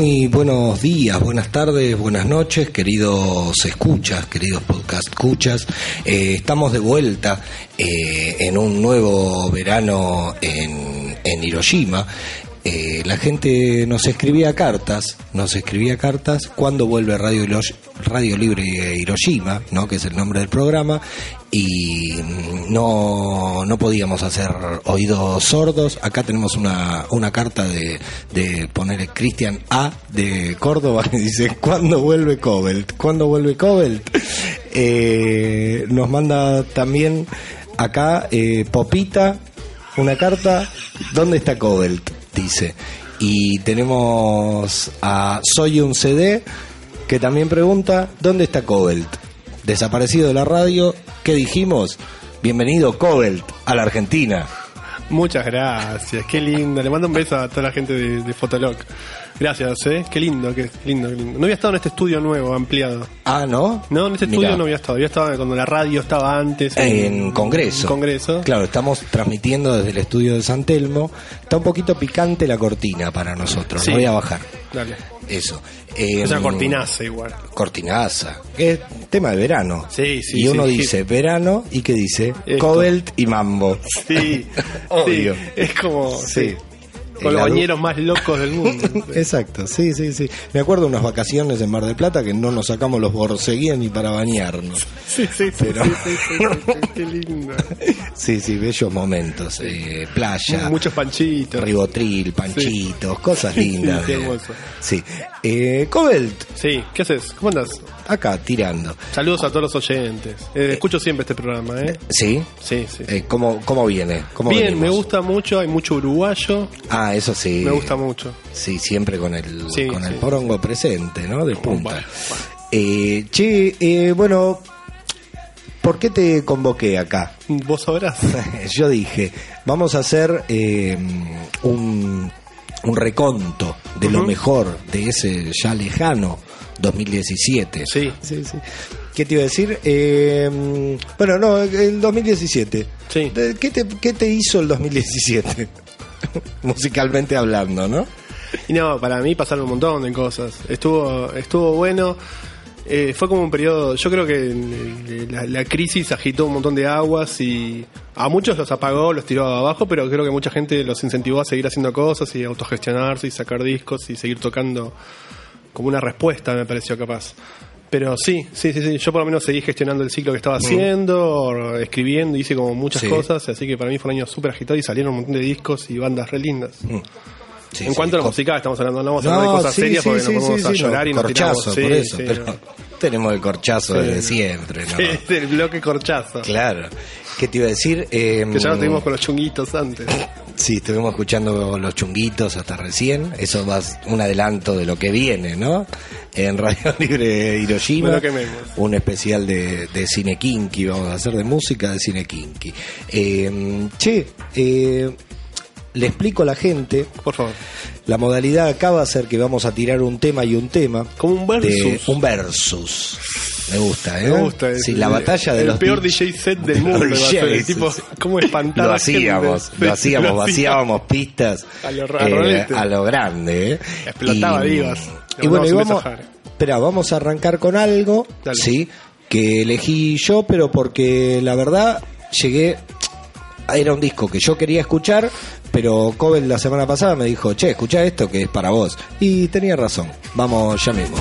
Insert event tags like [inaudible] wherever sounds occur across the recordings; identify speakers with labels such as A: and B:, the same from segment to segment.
A: Muy buenos días, buenas tardes, buenas noches, queridos escuchas, queridos podcast escuchas. Eh, estamos de vuelta eh, en un nuevo verano en, en Hiroshima. Eh, la gente nos escribía cartas, nos escribía cartas cuando vuelve Radio, Radio Libre Hiroshima, ¿no? que es el nombre del programa, y mm, no, no podíamos hacer oídos sordos. Acá tenemos una, una carta de, de poner Cristian A de Córdoba [laughs] que dice, ¿cuándo vuelve Cobelt? ¿Cuándo vuelve Cobelt? Eh, nos manda también acá eh, Popita una carta, ¿dónde está Cobelt? Dice. Y tenemos a Soy un CD que también pregunta, ¿dónde está Cobelt? Desaparecido de la radio, ¿qué dijimos? Bienvenido Cobelt a la Argentina.
B: Muchas gracias, qué lindo. Le mando un beso a toda la gente de, de Fotolog. Gracias, ¿eh? Qué lindo, qué lindo, qué lindo. No había estado en este estudio nuevo, ampliado.
A: Ah, ¿no?
B: No, en este
A: Mirá.
B: estudio no había estado. Había estado cuando la radio estaba antes.
A: En Congreso.
B: En Congreso.
A: Claro, estamos transmitiendo desde el estudio de San Telmo. Está un poquito picante la cortina para nosotros.
B: Sí.
A: Lo voy a bajar.
B: Dale.
A: Eso.
B: Es una
A: Em,
B: cortinaza igual.
A: Cortinaza. Es tema de verano.
B: Sí, sí,
A: Y uno
B: sí.
A: dice verano y ¿qué dice?
B: Esto.
A: Cobelt y mambo.
B: Sí, [laughs]
A: Obvio.
B: sí. Es como.
A: Sí.
B: Con los bañeros más locos del mundo. [laughs]
A: Exacto, sí, sí, sí. Me acuerdo de unas vacaciones en Mar del Plata que no nos sacamos los borseguíes ni para bañarnos.
B: Sí, sí, sí,
A: Pero-
B: sí, sí, sí, sí, [laughs] sí, qué lindo.
A: Sí, sí, bellos momentos. Eh, playa,
B: Muchos panchitos.
A: ribotril, panchitos, cosas [laughs] lindas.
B: qué hermoso.
A: Sí. Eh, Cobelt,
B: Sí, ¿qué haces? ¿Cómo andas?
A: acá tirando.
B: Saludos a todos los oyentes. Eh, escucho siempre este programa, ¿eh?
A: ¿Sí?
B: Sí, sí.
A: Eh, ¿cómo, ¿Cómo viene? ¿Cómo
B: Bien,
A: venimos?
B: me gusta mucho, hay mucho uruguayo,
A: Ah, eso sí.
B: me gusta mucho.
A: Sí, siempre con el,
B: Sí,
A: con el
B: sí.
A: porongo presente, ¿no? De punta.
B: Bueno,
A: Eh, che, eh, bueno, ¿por qué te convoqué acá?
B: Vos sabrás. [laughs]
A: Yo dije, vamos a hacer eh, un, un reconto de lo mejor de ese ya lejano 2017.
B: Sí.
A: sí, sí. ¿Qué te iba a decir? Eh, bueno, no, el 2017.
B: Sí.
A: ¿De- ¿Qué te, ¿Qué te hizo el 2017? [laughs] Musicalmente hablando, ¿no?
B: Y no, para mí pasaron un montón de cosas. Estuvo, estuvo bueno. Eh, fue como un periodo, yo creo que la, la crisis agitó un montón de aguas y a muchos los apagó, los tiró abajo, pero creo que mucha gente los incentivó a seguir haciendo cosas y autogestionarse y sacar discos y seguir tocando como una respuesta, me pareció capaz. Pero sí, sí, sí, sí, yo por lo menos seguí gestionando el ciclo que estaba haciendo, escribiendo, hice como muchas
A: Sí.
B: cosas, así que para mí fue un año súper agitado y salieron un montón de discos y bandas re lindas.
A: Sí,
B: en cuanto a la música, estamos hablando, no vamos a hablar de cosas serias porque nos vamos a llorar
A: no,
B: y nos
A: corchazo, por eso,
B: sí,
A: pero
B: no.
A: tenemos el corchazo desde
B: no.
A: siempre, ¿no? [laughs]
B: El bloque corchazo.
A: Claro. ¿Qué te iba a decir? Eh,
B: Que ya lo tuvimos con los chunguitos antes. [laughs]
A: Sí, estuvimos escuchando los chunguitos hasta recién. Eso va un adelanto de lo que viene, ¿no? En Radio [laughs] Libre Hiroshima.
B: No lo quememos.
A: Un especial de, de cine kinky. Vamos a hacer de música de cine kinky. Eh, che, eh, le explico a la gente.
B: Por favor.
A: La modalidad acá va a ser que vamos a tirar un tema y un tema.
B: Como un
A: de-
B: versus.
A: un versus. Me gusta, ¿eh?
B: Me gusta.
A: Sí, la batalla de
B: el
A: los
B: peor
A: DJ.
B: Set [laughs] del mundo. a ser, tipo,
A: sí.
B: ¿Cómo espantar [laughs]
A: Lo hacíamos, lo hacíamos, vaciábamos pistas
B: A lo
A: eh,
B: rolete.
A: a lo grande. ¿eh?
B: Explotaba
A: y,
B: divas.
A: Y bueno, y vamos, espera, vamos a arrancar con algo,
B: Dale.
A: sí, que elegí yo, pero porque la verdad llegué, era un disco que yo quería escuchar, pero Coben la semana pasada me dijo, che, escucha esto que es para vos. Y tenía razón, vamos ya mismo.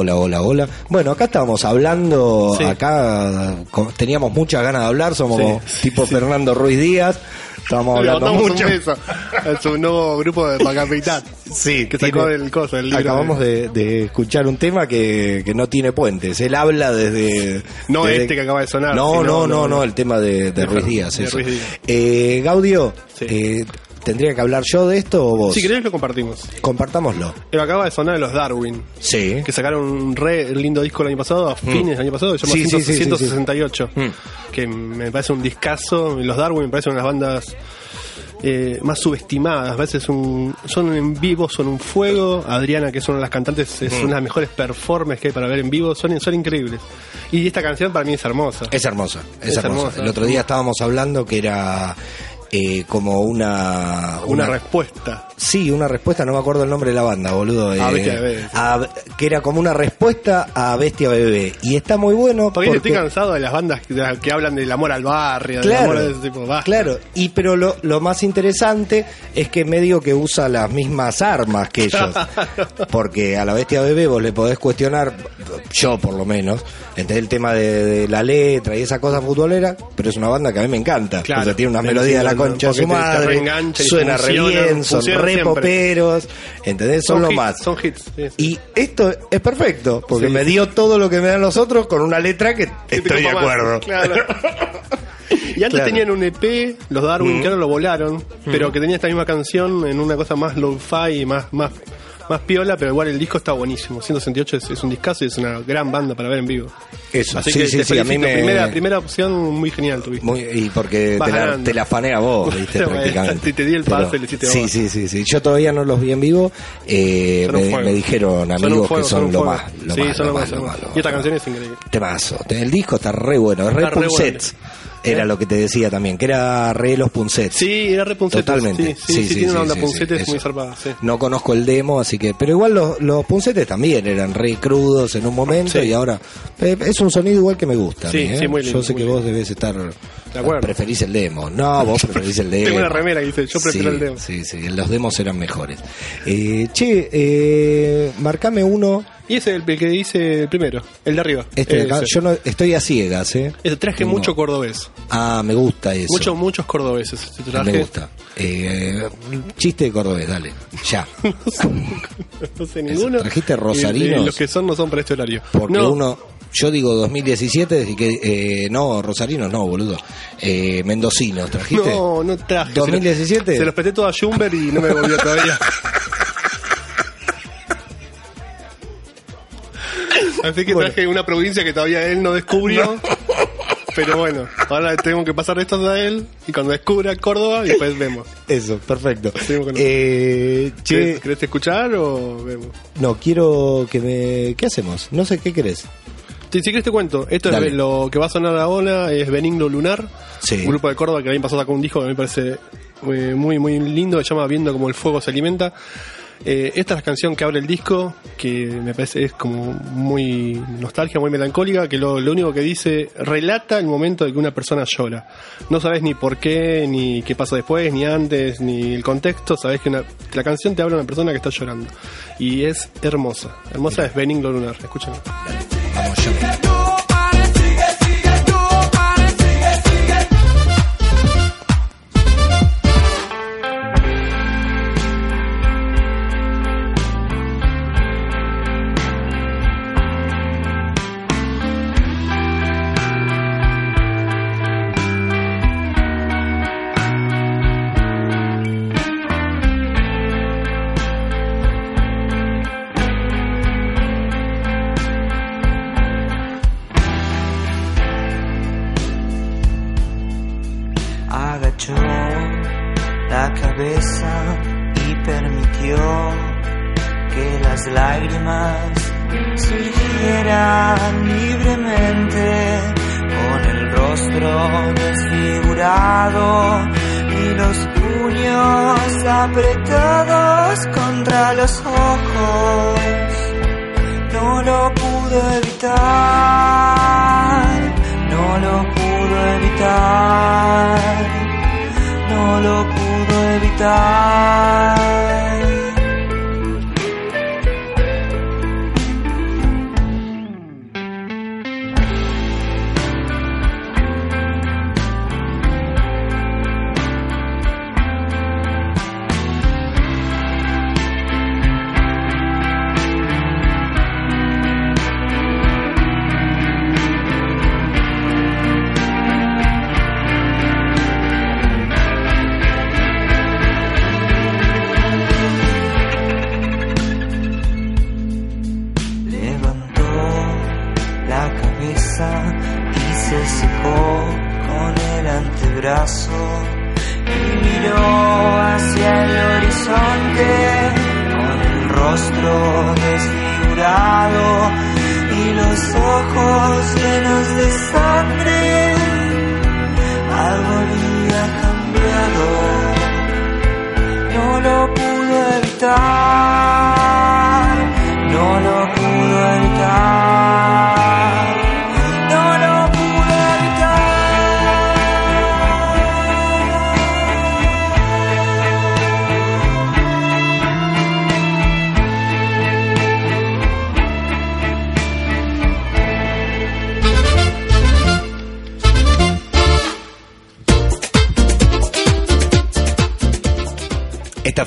A: Hola, hola, hola. Bueno, acá estábamos hablando,
B: Sí.
A: acá teníamos muchas ganas de hablar, somos
B: Sí,
A: tipo Fernando Ruiz Díaz, estábamos hablando mucho.
B: un a su nuevo grupo de Pacapitat.
A: Sí,
B: que
A: tiene-
B: sacó el coso, el libro.
A: Acabamos de, de escuchar un tema que, que no tiene puentes. Él habla desde.
B: No
A: desde-
B: este que acaba de sonar,
A: No, no, no,
B: no,
A: el tema de, Ruiz Díaz.
B: de
A: eso.
B: Ruiz Díaz.
A: Eh, Gaudio,
B: Sí.
A: eh, ¿tendría que hablar yo de esto o vos?
B: Si querés lo compartimos.
A: Compartámoslo.
B: Eh, Acaba de sonar de los Darwin,
A: Sí.
B: que sacaron un re lindo disco el año pasado, a fines del año pasado, se llama
A: Mm. Sí, sí,
B: 100
A: sí, sí, sí.
B: 168,
A: Mm.
B: que me parece un discazo. Los Darwin me parecen unas bandas eh, más subestimadas, a veces un, son en vivo, son un fuego. Adriana, que es una de las cantantes, es
A: Mm.
B: una de las mejores performances que hay para ver en vivo, son, son increíbles. Y esta canción para mí es hermosa.
A: Es hermosa, es,
B: Es
A: hermosa.
B: hermosa.
A: El otro día estábamos hablando que era eh, como una,
B: una respuesta.
A: Sí, una respuesta, no me acuerdo el nombre de la banda, boludo.
B: A
A: eh,
B: Bestia Bebé, sí.
A: a- que era como una respuesta a Bestia Bebé. Y está muy bueno
B: Porque,
A: porque...
B: estoy cansado de las bandas que, hablan del amor al barrio, del
A: Claro,
B: amor de ese tipo. Basta.
A: claro, y pero lo, lo más interesante es que medio que usa las mismas armas que [laughs] ellos, porque a la bestia bebé vos le podés cuestionar, yo por lo menos, entre el tema de, de la letra y esa cosa futbolera, pero es una banda que a mí me encanta,
B: Claro.
A: o sea, tiene una
B: Sí,
A: melodía de la concha su
B: porque te- te
A: madre, suena re bien, son re poperos, ¿entendés? Son, lo
B: hits,
A: más.
B: Son hits. sí, sí.
A: Y esto es perfecto, porque
B: Sí.
A: me dio todo lo que me dan los otros con una letra que estoy de
B: copa más,
A: acuerdo.
B: Claro. [laughs] Y antes
A: Claro.
B: tenían un EP, los Darwin,
A: Mm.
B: que ahora lo volaron, pero que tenía esta misma canción en una cosa más low-fi y más, más, más piola, pero igual el disco está buenísimo. 168 es, es un discazo y es una gran banda para ver en vivo.
A: Eso,
B: Así
A: sí,
B: que
A: sí,
B: te
A: sí, a mí
B: felicito.
A: me...
B: primera, primera opción muy genial tuviste.
A: Muy, y porque
B: Vas
A: te la,
B: ganando.
A: te la fanea vos, viste, [laughs]
B: Bueno,
A: prácticamente.
B: te- te di el pase, le hiciste
A: Sí,
B: vos.
A: sí, sí, sí. Yo todavía no los vi en vivo. Eh, me, dijeron amigos
B: fuego,
A: que
B: son
A: son lo más, lo
B: Sí,
A: más,
B: son
A: lo más,
B: más,
A: lo
B: son
A: más,
B: lo
A: lo
B: más. Y esta canción es increíble.
A: Temazo. El disco está re bueno, es re
B: re.
A: Era
B: ¿Eh?
A: lo que te decía también, que era re los Punsets.
B: Sí, era re Puncetes.
A: Totalmente.
B: Sí, sí, sí, tiene una onda Puncetes muy zarpada.
A: No conozco el demo, así que. Pero igual los, los puncetes también eran re crudos en un momento y ahora. eh, es un sonido igual que me gusta.
B: Sí,
A: mí, ¿eh?
B: sí, muy lindo,
A: Yo sé que
B: lindo.
A: vos debes estar.
B: De acuerdo.
A: Preferís el demo. No, vos [laughs] preferís el demo.
B: Tengo una remera que dice, yo prefiero el demo.
A: Sí, sí, los demos eran mejores. Eh, che, eh, marcame uno.
B: Y ese es el, el que dice el primero, el de arriba.
A: Este de acá.
B: Ese.
A: Yo no, estoy a ciegas, ¿eh?
B: Ese, traje mucho cordobés.
A: Ah, me gusta eso.
B: Muchos, muchos cordobeses. Ese traje.
A: Me gusta. Eh, chiste de cordobés, dale. Ya. [laughs]
B: no sé ninguno.
A: ¿Trajiste
B: Y- y
A: rosarinos?
B: los que son no son para este horario.
A: Porque
B: no,
A: uno, yo digo 2017, y que eh, no, Rosarinos no, boludo. Eh, Mendocinos, ¿trajiste?
B: No, no traje.
A: 2017.
B: Se los, se los peté todo a Jumber y no me volvió todavía. [laughs] Así que traje una provincia que todavía él no descubrió. [laughs] Pero bueno, ahora tengo que pasar estos a él y cuando descubra Córdoba, después vemos.
A: Eso, perfecto. Eh,
B: ¿Querés, querés escuchar o vemos?
A: no, quiero que me... ¿Qué hacemos? No sé, ¿qué querés?
B: Sí, si querés te cuento. Esto
A: Dale.
B: es lo que va a sonar ahora, es Benigno Lunar.
A: Sí.
B: Un grupo de Córdoba que el año pasado sacó un disco que a mí me parece eh, muy, muy lindo, se llama Viendo como el fuego se alimenta. Eh, esta es la canción que abre el disco, que me parece es como muy nostálgica, muy melancólica, que lo, lo único que dice, relata el momento de que una persona llora. No sabes ni por qué, ni qué pasa después, ni antes, ni el contexto, sabes que, una- la canción te habla de una persona que está llorando. Y es hermosa. Hermosa es Benigno Lunar, escúchame.
C: Llenos de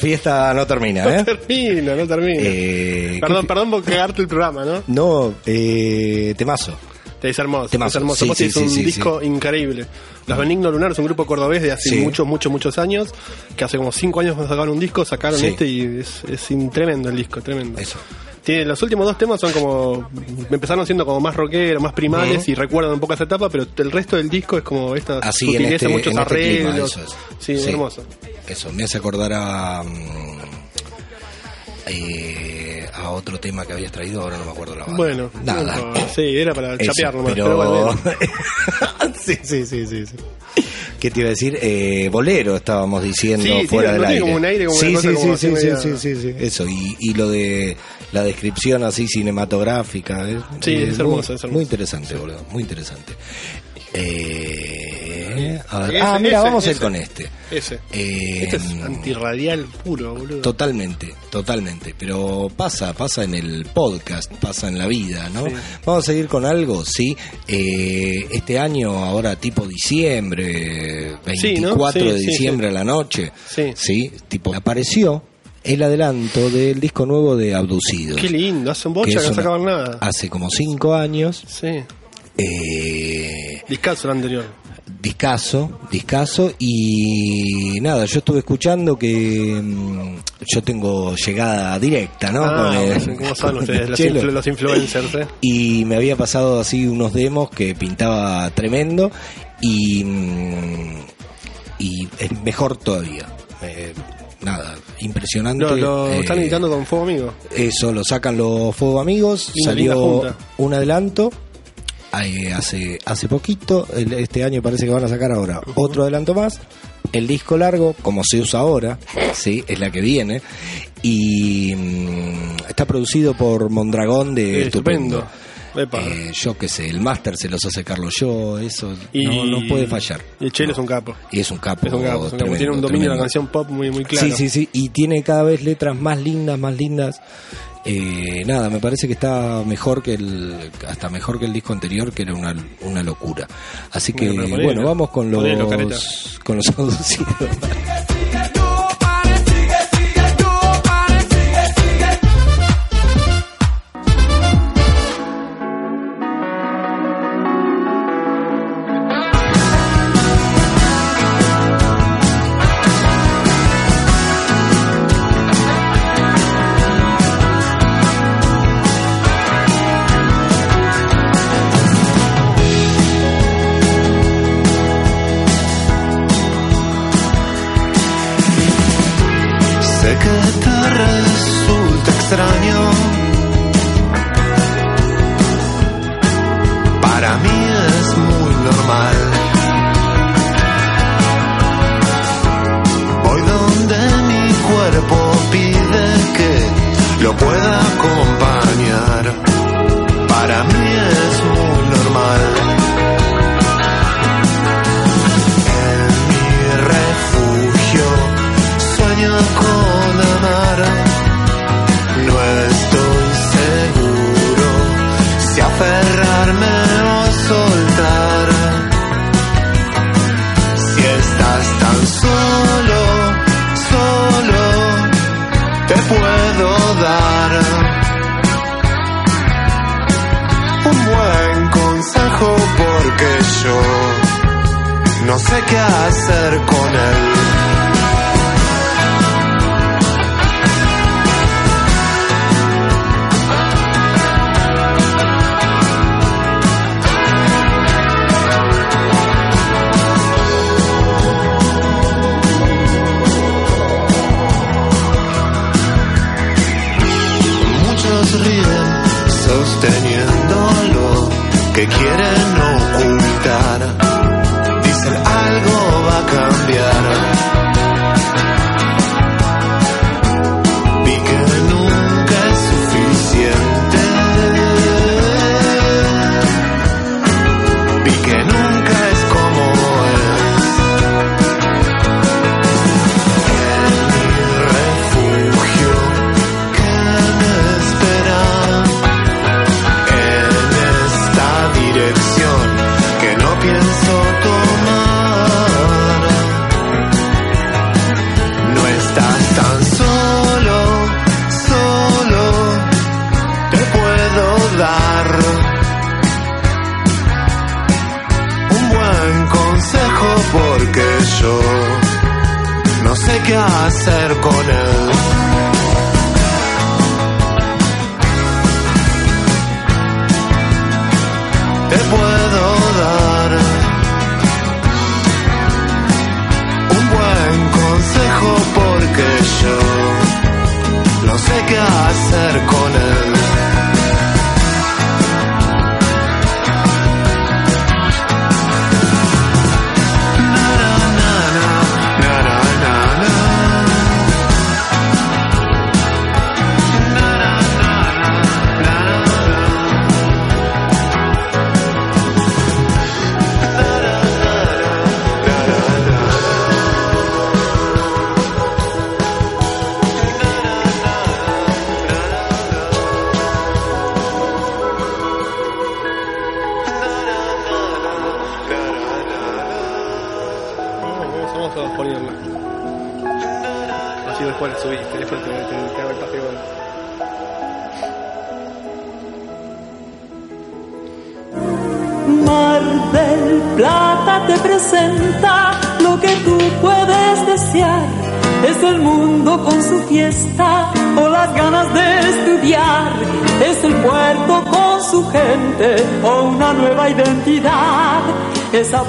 A: fiesta no termina,
B: No
A: ¿eh?
B: termina, no termina.
A: Eh,
B: perdón,
A: ¿qué-
B: perdón por cagarte el programa, ¿no?
A: No, eh, temazo.
B: Es hermoso,
A: Temazo.
B: es hermoso.
A: Sí, sí,
B: es un
A: sí,
B: disco increíble. Los Benignos Lunares, un grupo cordobés de hace muchos, muchos, muchos años, que hace como cinco años sacaron un disco, sacaron este y es, es tremendo el disco, tremendo.
A: Eso.
B: Tiene, los últimos dos temas son como. Empezaron siendo como más rockeros, más primales y recuerdan un poco esa etapa, pero el resto del disco es como esta
A: Así,
B: sutileza,
A: este-
B: muchos
A: este es.
B: Sí,
A: Sí.
B: hermoso.
A: Eso, me hace acordar a. mm, eh, a otro tema que habías traído, ahora no me acuerdo la banda.
B: Bueno,
A: nada.
B: sí, era para
A: Eso,
B: chapear nomás,
A: pero...
B: pero bueno. [laughs]
A: sí, sí, sí, sí, sí. ¿Qué te iba a decir? Eh, bolero estábamos diciendo
B: Sí,
A: fuera del aire.
B: tiene como un aire, como
A: sí,
B: una cosa
A: sí,
B: como
A: sí, sí,
B: media-
A: sí, sí, sí, Eso, y, y lo de la descripción así cinematográfica. es-
B: Sí, es hermoso,
A: muy,
B: es hermoso.
A: Muy interesante, boludo, muy interesante. Eh, a ver,
B: Ese,
A: ah, mira,
B: ese,
A: vamos a ir
B: ese.
A: con este.
B: Ese.
A: Eh,
B: Este es antirradial puro, boludo.
A: Totalmente, totalmente. Pero pasa, pasa en el podcast, pasa en la vida, ¿no?
B: Sí.
A: Vamos a seguir con algo, sí. Eh, este año, ahora tipo diciembre,
B: Sí, ¿no?
A: 24
B: Sí,
A: de
B: sí,
A: diciembre a la noche.
B: Sí.
A: tipo, apareció el adelanto del disco nuevo de Abducidos.
B: Qué lindo, hace un
A: que
B: bocha que
A: es
B: no sacaban nada.
A: Hace como cinco años.
B: Sí.
A: Eh,
B: Discaso el anterior.
A: discaso, discaso y nada, yo estuve escuchando que mm, yo tengo llegada directa, ¿no?
B: Ah,
A: Con el-
B: ¿Cómo
A: con
B: ustedes, los,
A: chelo.
B: influ- los influencers, eh?
A: Y me había pasado así unos demos que pintaba tremendo y mm, y es mejor todavía. Eh, nada, impresionante.
B: Lo, lo
A: Eh,
B: están editando con Fuego Amigo.
A: eso, lo sacan los Fuego Amigos, salió un adelanto hace, hace poquito, este año parece que van a sacar ahora otro adelanto más, el disco largo, como se usa ahora, sí, es la que viene, y mm, está producido por Mondragón de
B: estupendo.
A: Eh, yo qué sé, el máster se los hace Carlos yo, eso
B: Y-
A: no, no puede fallar.
B: Y el Chelo
A: No.
B: es un capo.
A: Y es un capo.
B: Es un capo, es un capo.
A: tremendo,
B: Tiene un dominio de la canción pop muy, muy claro.
A: Sí, sí, sí. Y tiene cada vez letras más lindas, más lindas. Eh, nada, me parece que está mejor que el, hasta mejor que el disco anterior, que era una, una locura. Así que,
B: Bueno,
A: vamos con los, con los [laughs] abducidos.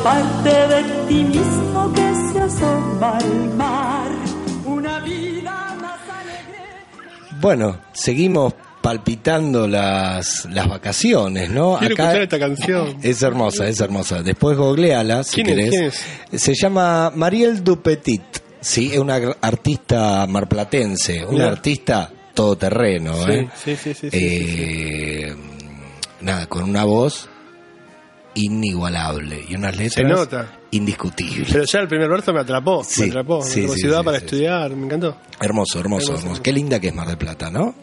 D: Parte de ti mismo que se asoma al mar. Una vida más alegre.
A: Bueno, seguimos palpitando las, las vacaciones, ¿no?
B: Quiero escuchar esta canción. [laughs]
A: Es hermosa, es hermosa. Después googleala si
B: ¿Quién es?
A: querés.
B: ¿Quién
A: Se llama Mariel Dupetit, sí, es una artista marplatense, una artista todoterreno,
B: Sí,
A: ¿eh?
B: sí, sí, sí, sí,
A: Eh, Nada, con una voz inigualable y unas letras
B: nota.
A: indiscutibles.
B: Pero ya el primer verso me atrapó,
A: Sí,
B: me atrapó.
A: sí,
B: me atrapó.
A: sí,
B: ciudad para estudiar, me encantó.
A: Hermoso, hermoso,
B: Hermoso.
A: hermoso. Qué linda que es Mar del Plata, ¿no?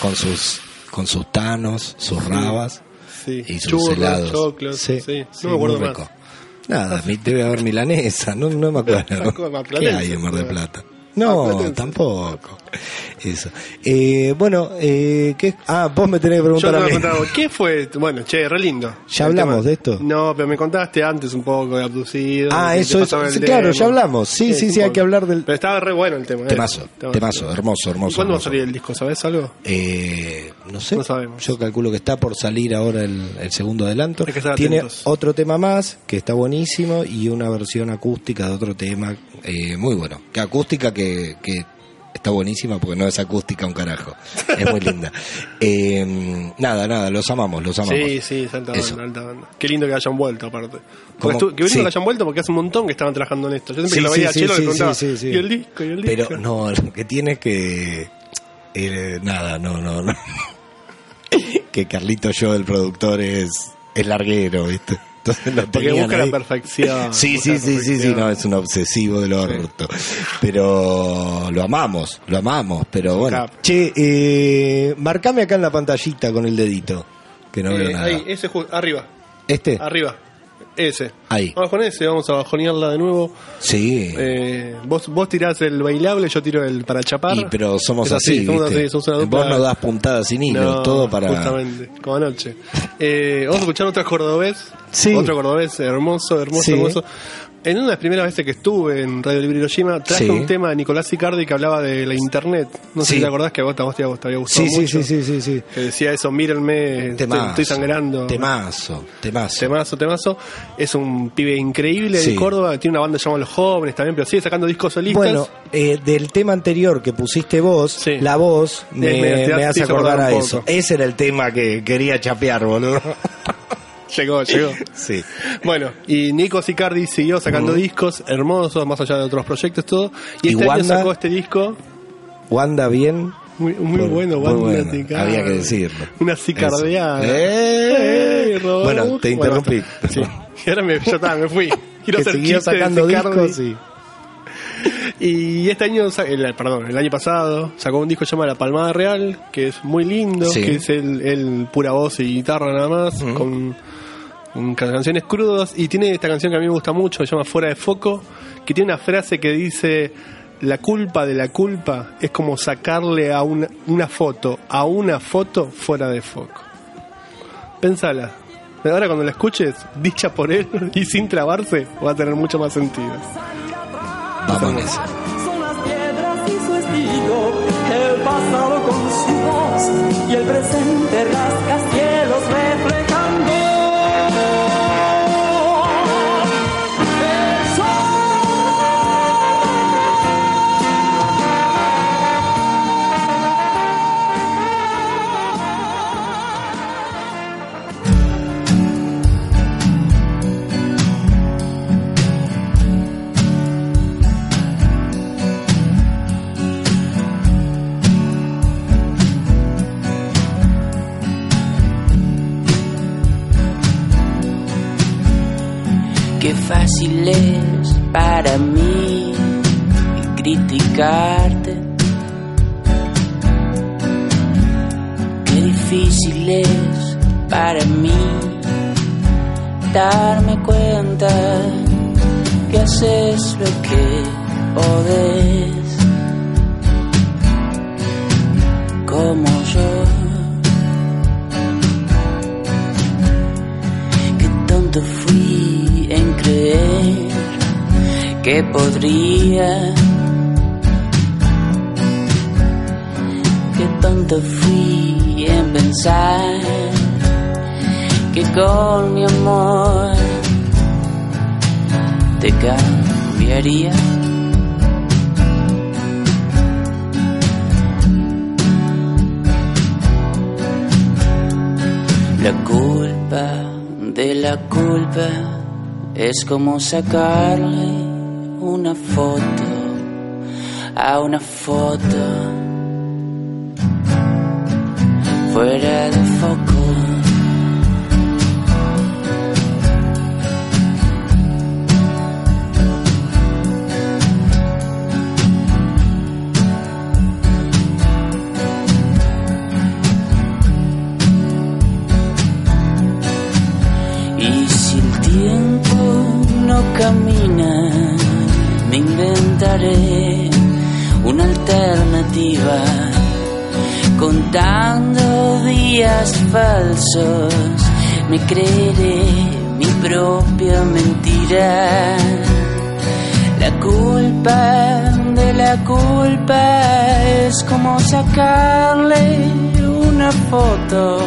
A: Con sus con sus tanos, sus rabas y sus
B: Churros,
A: helados.
B: choclos, sí.
A: sí,
B: No me acuerdo más.
A: Nada, debe haber milanesa, no, no me [laughs] acuerdo. ¿Qué hay en Mar del Plata? No,
B: Marplatense.
A: tampoco. [laughs] Eso. Eh, bueno, eh, ¿qué? Ah, vos me tenés que
B: Yo
A: preguntar
B: te
A: a mí.
B: ¿Qué fue? Bueno, che, re lindo.
A: ¿Ya hablamos
B: tema.
A: de esto?
B: No, pero me contaste antes un poco de abducido.
A: Ah, eso es- sí, claro, ya hablamos. Sí, sí, sí, hay que hablar del-
B: Pero estaba re bueno el tema. eh.
A: Temazo, temazo, hermoso, hermoso.
B: ¿Y cuándo va a salir el disco? ¿Sabes algo?
A: Eh, no sé.
B: No sabemos.
A: Yo calculo que está por salir ahora el, el segundo adelanto.
B: Hay que estar
A: Tiene
B: atentos.
A: otro tema más que está buenísimo y una versión acústica de otro tema eh, muy bueno. Que acústica que, que está buenísima porque no es acústica un carajo. Es muy linda. [laughs] Eh, nada, nada, los amamos, los amamos.
B: Sí, sí, alta banda, alta banda. Qué lindo que hayan vuelto, aparte. Porque estu- que lindo
A: Sí.
B: que hayan vuelto porque hace un montón que estaban trabajando en esto. Yo siempre
A: Sí,
B: que lo veía a Chelo le preguntaba,
A: sí, sí, sí.
B: ¿y el disco? ¿Y el disco?
A: Pero no, lo que tiene es que. eh, nada, no, no, no. [laughs] que Carlito Yo, el productor, es, es larguero, ¿viste? Entonces lo
B: Porque busca la perfección.
A: Sí, sí, sí, sí, sí, no, es un obsesivo del orto. Pero lo amamos, lo amamos, pero bueno. Che, eh, marcame acá en la pantallita con el dedito, que no veo
B: Eh,
A: nada.
B: ahí, ese arriba,
A: ¿Este?
B: arriba. Ese.
A: Ahí.
B: Vamos con ese, vamos a bajonearla de nuevo.
A: Sí.
B: Eh, vos, vos tirás el bailable, yo tiro el para chapar.
A: Y, pero somos
B: Es
A: así,
B: somos
A: ¿viste?
B: así, somos una
A: Vos no das puntadas sin hilo,
B: No,
A: todo para...
B: Justamente, como anoche. Eh, vamos a escuchar otro cordobés.
A: Sí.
B: Otro cordobés hermoso, hermoso,
A: Sí.
B: hermoso. En una de las primeras veces que estuve en Radio Libre Hiroshima, traje
A: Sí.
B: un tema de Nicolás Icardi que hablaba de la internet. No sé
A: Sí.
B: si te acordás que a vos, a vos te, había gustado
A: Sí, sí,
B: mucho.
A: sí, sí, sí, sí.
B: Que decía eso, mírenme, estoy,
A: Temazo.
B: estoy sangrando.
A: Temazo, temazo.
B: Temazo, temazo. Es un pibe increíble de Córdoba, tiene una banda llamada Los Jóvenes también, pero sigue sacando discos solistas.
A: Bueno, eh, del tema anterior que pusiste vos, la voz me,
B: Me- hace
A: acordar
B: acordar
A: a eso. Ese era el tema que quería chapear, boludo. [laughs]
B: llegó, llegó.
A: Sí.
B: Bueno, y Nico Sicardi siguió sacando discos hermosos, más allá de otros proyectos, todo. Y,
A: ¿Y
B: este año sacó este disco
A: Wanda bien.
B: muy, muy
A: Muy-
B: bueno,
A: muy
B: Wanda
A: bueno,
B: Sicardi.
A: había que decirlo.
B: Una sicardeada.
A: Eso. ¡Eh!
B: ¡Eh!
A: Bueno, te interrumpí.
B: sí. [laughs] Y ahora me, ya está, me fui. [laughs] Quiero
A: que
B: hacer de
A: sacando discos y... [laughs]
B: Y este año, el, perdón, el año pasado sacó un disco llamado La Palmada Real, que es muy lindo,
A: Sí.
B: que es el, el pura voz y guitarra nada más,
A: Ujú.
B: con, con canciones crudas. Y tiene esta canción que a mí me gusta mucho, que se llama Fuera de Foco, que tiene una frase que dice, la culpa de la culpa es como sacarle a una, una foto, a una foto fuera de foco. Pensala. Ahora cuando la escuches, dicha por él [laughs] y sin trabarse, va a tener mucho más sentido.
A: Vamos en esa.
D: Son las piedras y su estilo, el pasado con su voz y el presente rascacielos reflejando.
E: Para mí criticarte. Qué difícil es para mí darme cuenta que haces lo que podés. Como que podría. Qué tonto fui en pensar que con mi amor te cambiaría. La culpa de la culpa es como sacarle una foto a una foto fuera de foco. Contando días falsos, me creeré mi propia mentira. La culpa de la culpa es como sacarle una foto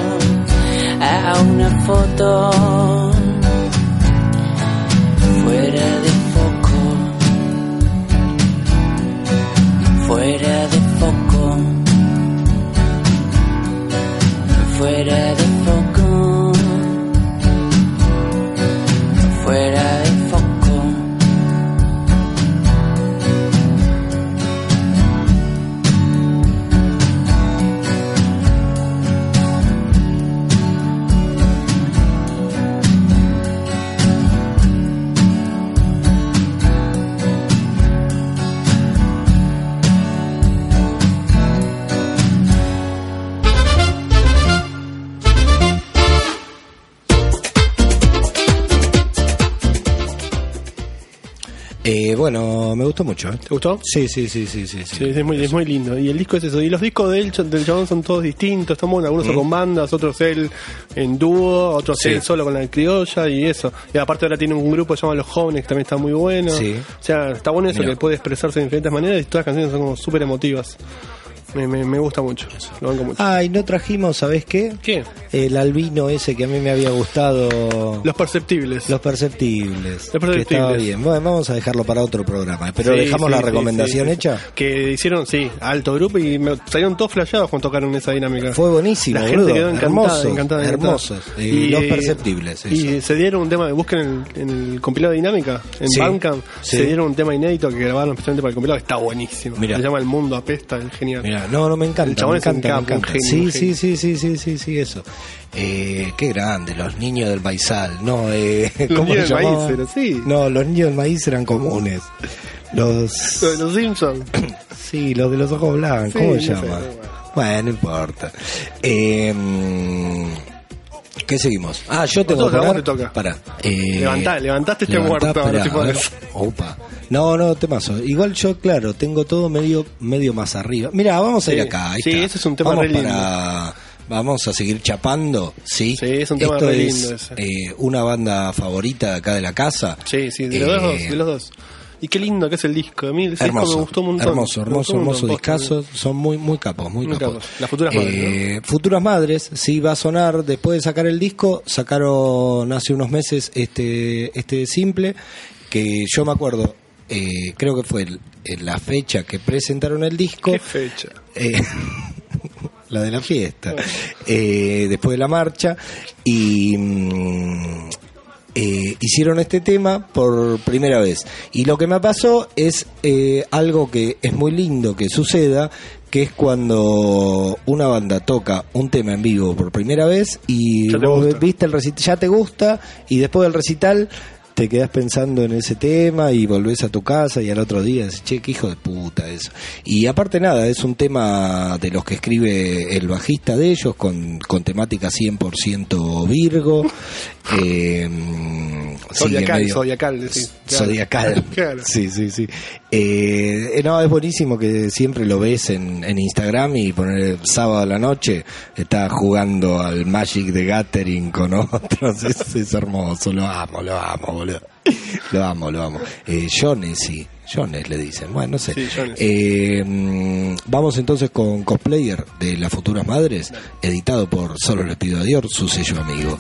E: a una foto. Fuera de foco, fuera de fuera de foco, fuera de
A: bueno, me gustó mucho. ¿eh?
B: ¿Te gustó?
A: Sí, sí, sí, sí, sí. sí.
B: Sí, es muy, es muy lindo. Y el disco es eso. Y los discos de él, del chabón son todos distintos. Buenos. Algunos son con bandas, otros él en dúo, otros.
A: Sí.
B: él solo con la criolla y eso. Y aparte ahora tiene un grupo que se llama Los Jóvenes que también está muy bueno.
A: Sí.
B: O sea, está bueno eso
A: Mira.
B: que puede expresarse de diferentes maneras y todas las canciones son como súper emotivas. Me, me, me gusta mucho. Lo banco mucho.
A: Ah, y no trajimos, ¿sabés qué?
B: ¿Qué?
A: El albino ese que a mí me había gustado.
B: Los perceptibles.
A: Los perceptibles.
B: Los perceptibles.
A: Que estaba bien. Bueno, vamos a dejarlo para otro programa. Pero
B: Sí,
A: dejamos
B: sí,
A: la recomendación
B: sí,
A: hecha.
B: Que hicieron, sí, alto grupo y me salieron todos flasheados cuando tocaron esa dinámica.
A: Fue buenísimo,
B: La gente quedó encantada,
A: Hermosos,
B: encantada,
A: hermosos. Y los perceptibles,
B: Y se dieron un tema, busquen en el, en el compilado de dinámica, en Bandcamp,
A: sí.
B: se dieron un tema inédito que grabaron especialmente para el compilado, está buenísimo.
A: Mirá.
B: Se llama El Mundo Apesta, es genial.
A: No, no me encanta.
B: El chabón
A: me
B: es un
A: encanta, me
B: capo, un
A: encanta.
B: genio,
A: sí,
B: un
A: sí, sí, sí, sí, sí, sí, eso. Eh, qué grande, los niños del maizal. No, eh,
B: Los [laughs]
A: ¿cómo
B: niños del maíz, pero sí.
A: No, los niños del maíz eran comunes. Los. [laughs]
B: Lo de Los Simpsons. [clears throat]
A: Sí, los de los ojos blancos.
B: Sí,
A: ¿Cómo
B: no
A: se llama?
B: bueno.
A: Bueno, no importa. Eh, ¿Qué seguimos? Ah, yo tengo que
B: te toca.
A: Pará. Eh,
B: Levantá, levantaste este
A: levantá,
B: muerto, ahora
A: pará,
B: tipo
A: a
B: de-
A: ver. Opa. No, no, temazo. Igual yo, claro, tengo todo medio medio más arriba. Mira, vamos a ir acá. ahí
B: Sí,
A: está.
B: ese es un tema
A: vamos
B: re lindo.
A: para Vamos a seguir chapando, ¿sí?
B: Sí, es un tema
A: Esto
B: re
A: es,
B: lindo ese.
A: eh, una banda favorita de acá de la casa.
B: Sí, sí, de los
A: Eh,
B: dos, de los dos. Y qué lindo que es el disco. A mí ese disco
A: Hermoso,
B: me gustó un montón.
A: hermoso, hermoso, hermoso discazo. Son muy, muy capos, muy,
B: Muy
A: capos.
B: capos. Las futuras madres,
A: Eh, Futuras madres, sí va a sonar después de sacar el disco. Sacaron hace unos meses este, este simple que yo me acuerdo. Eh, creo que fue el- en la fecha que presentaron el disco.
B: ¿Qué fecha?
A: Eh, [laughs] la de la fiesta. Eh, después de la marcha. Y mm, eh, hicieron este tema por primera vez. Y lo que me pasó es eh, algo que es muy lindo que suceda, que es cuando una banda toca un tema en vivo por primera vez y vos
B: gusta.
A: viste el recital, ya te gusta y después del recital te quedas pensando en ese tema y volvés a tu casa y al otro día decís, che, qué hijo de puta eso. Y aparte nada, es un tema de los que escribe el bajista de ellos con, con temática 100% Virgo. Eh,
B: Zodiacal,
A: medio-
B: zodiacal, decís. Claro.
A: Zodiacal. [laughs]
B: Claro.
A: Sí, sí, sí. Eh, eh, no, es buenísimo que siempre lo ves en, en Instagram y poner el sábado a la noche está jugando al Magic de Gathering con [laughs] otros. Es, es hermoso, lo amo, lo amo, boludo. Lo amo, lo amo. Eh, Jones, sí. Jones le dicen. Bueno, no sé.
B: Sí.
A: Eh, vamos entonces con Cosplayer de Las Futuras Madres, editado por Solo le pido a Dios, su sello amigo.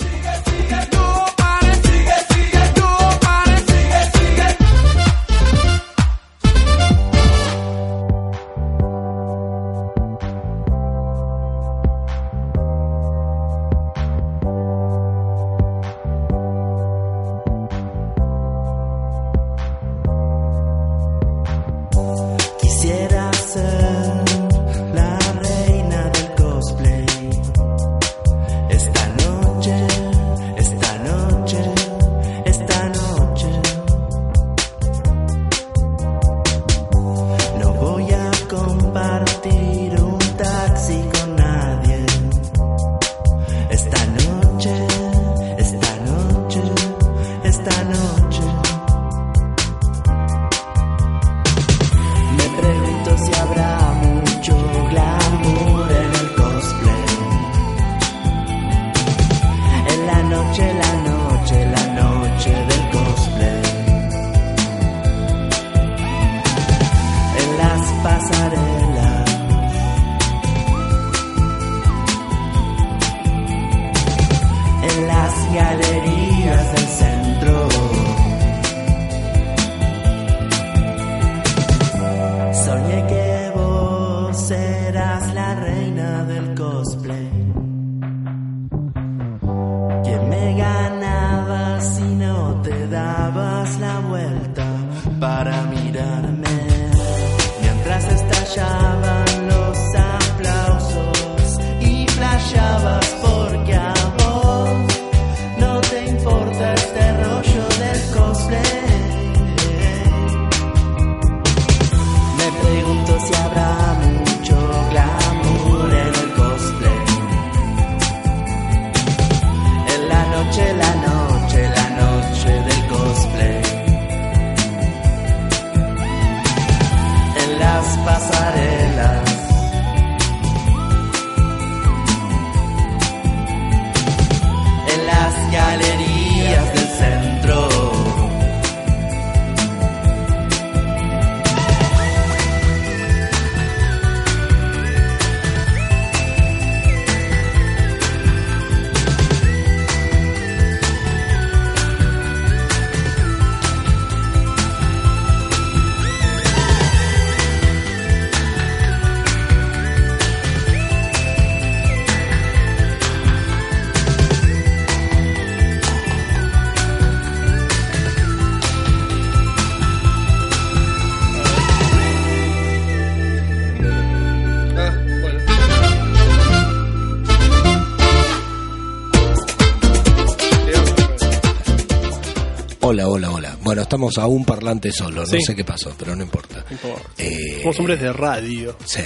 A: Estamos a un parlante solo, no
B: Sí.
A: sé qué pasó, pero no importa.
B: No importa.
A: Eh,
B: Somos hombres de radio.
A: Sí,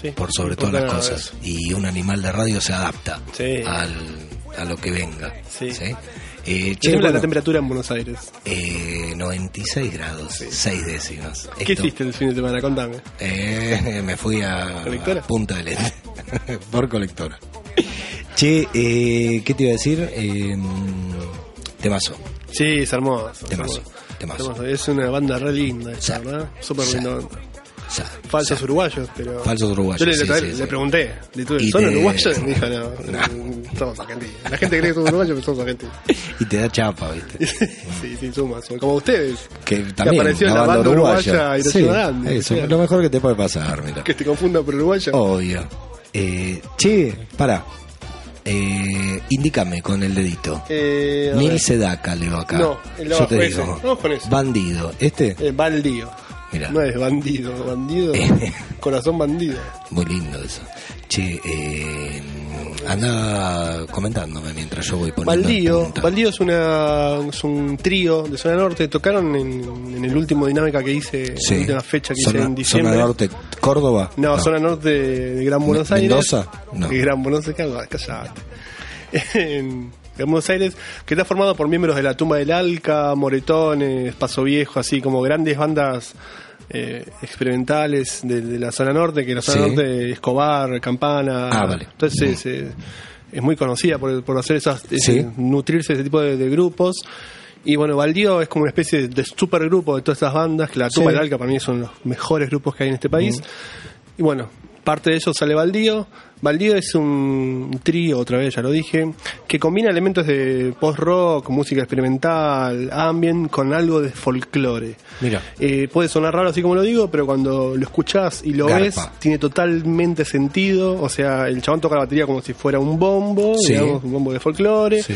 B: Sí,
A: por sobre
B: no
A: todas las cosas. Y un animal de radio se adapta
B: Sí.
A: al, a lo que venga.
B: Sí.
A: Eh, che,
B: ¿Qué es la temperatura en Buenos Aires?
A: eh, 96 grados, 6 décimas.
B: ¿Qué
A: Esto-
B: hiciste el fin de semana? Contame.
A: Eh, me fui a,
B: ¿Colectora?
A: a Punta del Este [laughs] por colectora. Che, eh, ¿qué te iba a decir? Eh, temazo.
B: Sí, es hermoso. es
A: Temazo,
B: hermoso.
A: Temazo.
B: Es una banda re linda, esta. ¿verdad? Súper linda. Falsos uruguayos, pero.
A: Falsos uruguayos,
B: Yo le,
A: sí,
B: le-
A: sí,
B: le
A: sí.
B: pregunté, le tuve,
A: Y
B: ¿son
A: te-
B: uruguayos? Y me dijo, no, [laughs]
A: No.
B: somos argentinos. La gente cree que somos uruguayos, pero somos argentinos.
A: Y te da chapa, ¿viste? [laughs]
B: sí, sí, suma, suma. Como ustedes,
A: Que también
B: apareció en
A: la banda
B: banda
A: uruguaya.
B: uruguaya y
A: Sí,
B: Grande,
A: eso, lo mejor que te puede pasar, mira.
B: que te confundan por uruguayo.
A: Obvio. Eh, che, para. Eh, indícame con el dedito.
B: Eh,
A: Mil. Sedaka leo acá.
B: No, el de
A: Yo te
B: ese.
A: digo.
B: Vamos con ese.
A: Bandido. ¿Este?
B: Eh, baldío.
A: Mira.
B: No es bandido, bandido. [laughs] corazón bandido.
A: Muy lindo eso. Che, eh, anda comentándome mientras yo voy poniendo. en
B: Baldío. Baldío es, una, es un trío de zona norte. Tocaron en, en el último dinámica que hice,
A: Sí.
B: la última fecha que
A: zona,
B: hice en diciembre.
A: Zona Norte, Córdoba.
B: No, zona norte de Gran Buenos Aires.
A: ¿Mendoza? No.
B: De Gran Buenos Aires, calla- callate. [laughs] En Gran Buenos Aires, que está formado por miembros de la Tumba del Alca, Moretones, Paso Viejo, así como grandes bandas eh, experimentales de, de la zona norte, que la zona
A: Sí.
B: norte, Escobar, Campana.
A: Ah, vale.
B: Entonces eh, es muy conocida por, por hacer esas,
A: Sí.
B: nutrirse de ese tipo de, de grupos. Y bueno, Baldío es como una especie de supergrupo de todas estas bandas, que la Tumba
A: Sí.
B: del Alca para mí son los mejores grupos que hay en este país. Y bueno, parte de ellos sale Baldío. Baldío es un trío, otra vez ya lo dije, que combina elementos de post-rock, música experimental, ambient, con algo de folclore.
A: Mira.
B: Eh, puede sonar raro así como lo digo, pero cuando lo escuchás y lo
A: Garpa.
B: ves, tiene totalmente sentido. O sea, el chabón toca la batería como si fuera un bombo,
A: Sí.
B: digamos, un bombo de folclore.
A: Sí.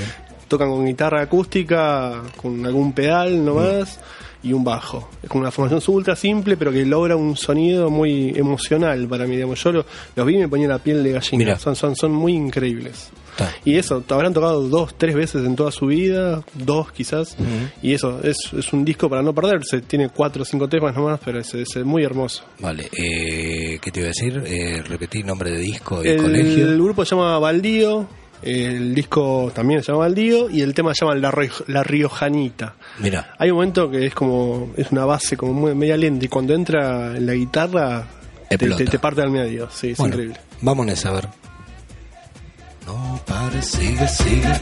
B: Tocan con guitarra acústica, con algún pedal nomás. Y un bajo. Es como una formación ultra simple, pero que logra un sonido muy emocional para mí. Digamos. Yo lo- los vi y me ponía la piel de gallina. Son, son, son muy increíbles. Y eso, te habrán tocado dos, tres veces en toda su vida, dos quizás. Y eso, es, es un disco para no perderse. Tiene cuatro o cinco temas nomás, pero es, es muy hermoso.
A: Vale, eh, ¿qué te iba a decir? Eh, repetí nombre de disco y
B: El,
A: colegio.
B: grupo se llama Baldío, el disco también se llama Baldío y el tema se llama La, Rio- La Riojanita.
A: Mira,
B: Hay un momento que es como, es una base como muy, media lenta y cuando entra en la guitarra te,
A: Explota.
B: te- te parte al medio. Sí, es
A: bueno,
B: increíble.
A: vámonos a ver. No pares, sigue, sigue.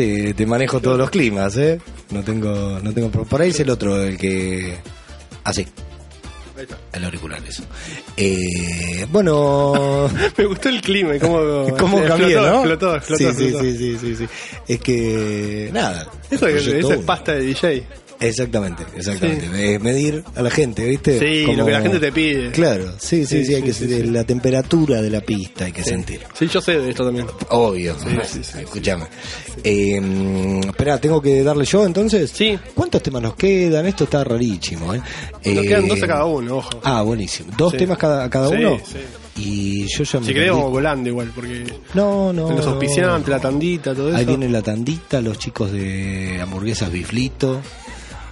A: Te, te manejo todos los climas, ¿eh? No tengo, no tengo. Por ahí es el otro, el que. Así.
B: Ahí está.
A: El auricular, eso. Eh, bueno. [laughs]
B: Me gustó el clima y cómo, [laughs]
A: ¿Cómo
B: explotó,
A: cambié, no?
B: explotó, explotó,
A: sí,
B: explotó.
A: sí, sí, sí, sí, sí. Es que, nada.
B: Eso es, eso pasta de DJ.
A: Exactamente, exactamente. Medir a la gente, ¿viste?
B: Sí, lo que la gente te pide.
A: Claro, sí, sí, sí,
B: Sí,
A: hay que sentir la temperatura de la pista, hay que sentir.
B: Sí, yo sé de esto también.
A: Obvio.
B: sí, sí,
A: Escúchame. Eh, espera, ¿tengo que darle yo entonces?
B: Sí.
A: ¿Cuántos temas nos quedan? Esto está rarísimo, ¿eh?
B: Nos
A: Eh,
B: quedan dos a cada uno, ojo.
A: Ah, buenísimo. ¿Dos temas cada, cada uno?
B: sí.
A: Y yo ya me
B: Si querés vamos volando igual, porque
A: No, no.
B: los auspiciantes,
A: no.
B: la tandita, todo eso.
A: Ahí viene la tandita, los chicos de hamburguesas biflito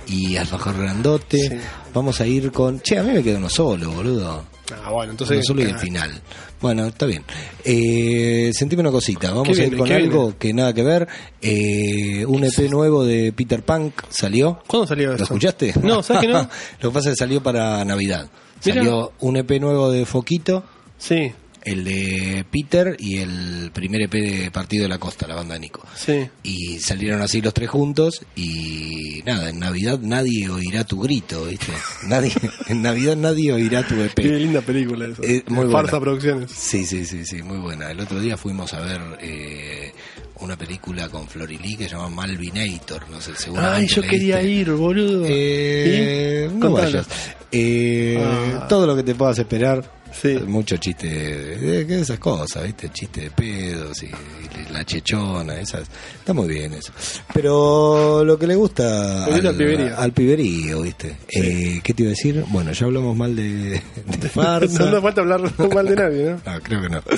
A: y alfajor grandote.
B: Sí.
A: Vamos a ir con... Che, a mí me queda uno solo, boludo.
B: Ah, bueno, entonces.
A: Uno solo y el
B: ah,
A: final. Bueno, está bien. Eh, sentime una cosita. Vamos
B: ¿Qué
A: a ir con
B: ¿Qué
A: algo
B: viene?
A: que nada que ver. Eh, un EP nuevo de Peter Punk salió.
B: ¿Cuándo salió
A: ¿Lo
B: eso?
A: escuchaste?
B: No, ¿sabes que no? [laughs]
A: Lo que pasa es que salió para Navidad. Salió un EP nuevo de Foquito,
B: Sí,
A: el de Peter y el primer EP de Partido de la Costa, la banda de Nico.
B: sí.
A: Y salieron así los tres juntos y nada, en Navidad nadie oirá tu grito, ¿viste? Nadie, [laughs] en Navidad nadie oirá tu EP.
B: Qué linda película eso.
A: Eh, muy
B: Farsa. Producciones.
A: Sí, sí, sí, sí, muy buena. El otro día fuimos a ver eh, una película con Florilí que se llama Malvinator, no sé, seguramente
B: Ay, yo quería ir, boludo.
A: Eh,
B: ¿Y?
A: no vayas. Eh,
B: Ah.
A: Todo lo que te puedas esperar.
B: Sí.
A: Mucho chiste de, esas cosas, ¿viste? Chiste de pedos y, y la chechona, esas. Está muy bien eso. Pero lo que le gusta
B: al piberío.
A: al piberío, ¿viste? Eh, ¿Qué te iba a decir? Bueno, ya hablamos mal de, de [laughs] farsa.
B: No falta hablar [laughs] mal de nadie, ¿no?
A: No, creo que no. [laughs]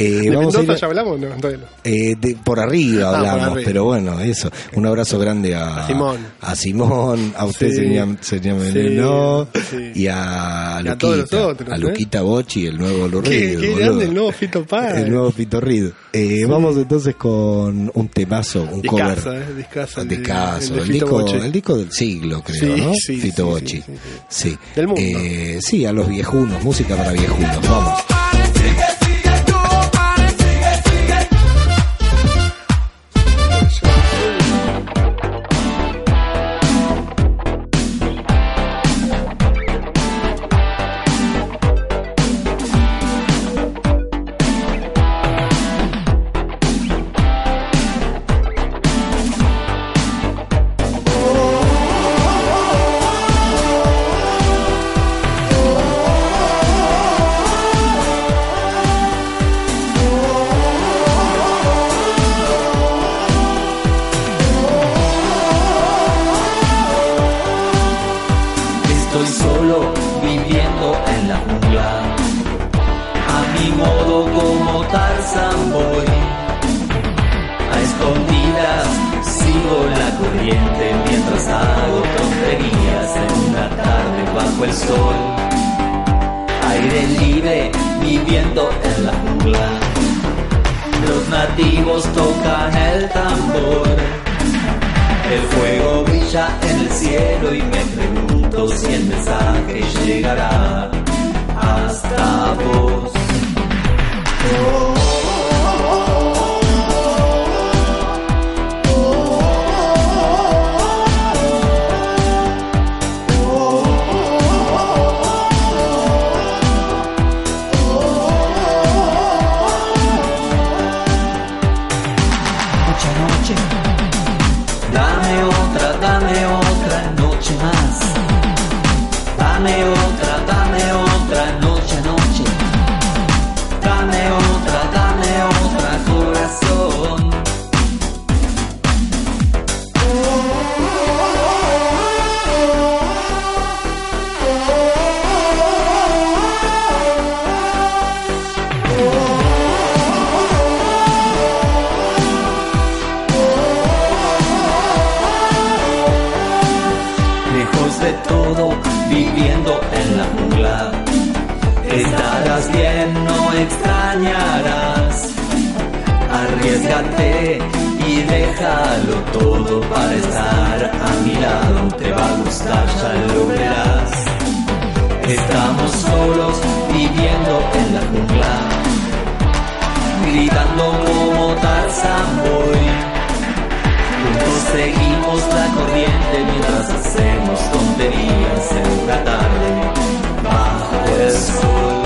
A: Eh,
B: ¿De
A: vamos a
B: ya hablamos? No, no.
A: eh, de- por arriba
B: Ah, por
A: hablamos,
B: arriba.
A: pero bueno, eso. Un abrazo grande a,
B: A Simón.
A: a Simón, a usted,
B: Sí.
A: señor, señor
B: Sí,
A: y a
B: Y a todos
A: Luquita,
B: los otros,
A: a
B: ¿eh?
A: Luquita Bochi, el nuevo Lou
B: Qué,
A: Reed,
B: qué
A: boludo.
B: grande el nuevo Fito Páez.
A: El nuevo Fito Reed. Eh, Vamos entonces con un temazo, un cover.
B: Eh, el
A: disco,
B: Bocci.
A: el disco del siglo, creo,
B: Sí,
A: ¿no?
B: sí,
A: Fito
B: sí, sí, Sí. Del mundo.
A: Eh, sí, a los viejunos, música para viejunos. Vamos.
F: Déjalo todo para estar a mi lado. Te va a gustar, ya lo verás. Estamos solos, viviendo en la jungla. Gritando como Tarzan voy seguimos la corriente mientras hacemos tonterías en una tarde bajo el sol.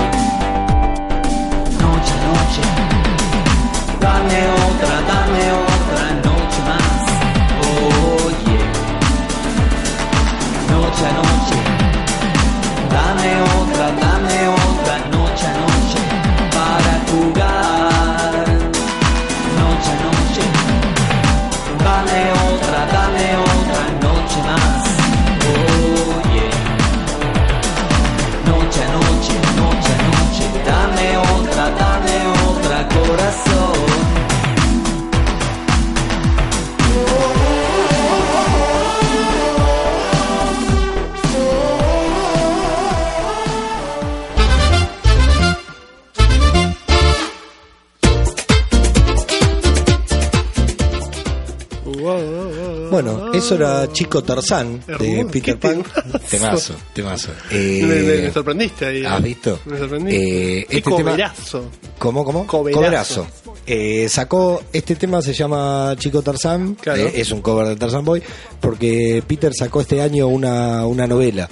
A: Eso era Chico Tarzán de Peter Pan.
B: temazo.
A: Temazo, temazo.
B: Me, me-
A: Eh,
B: me sorprendiste ahí.
A: ¿Has visto?
B: Me sorprendiste.
A: Eh, este tema-
B: coberazo.
A: ¿Cómo, cómo?
B: Coverazo.
A: Eh, sacó, este tema se llama Chico Tarzán,
B: Claro.
A: eh, es un cover de Tarzán Boy, porque Peter sacó este año una, una novela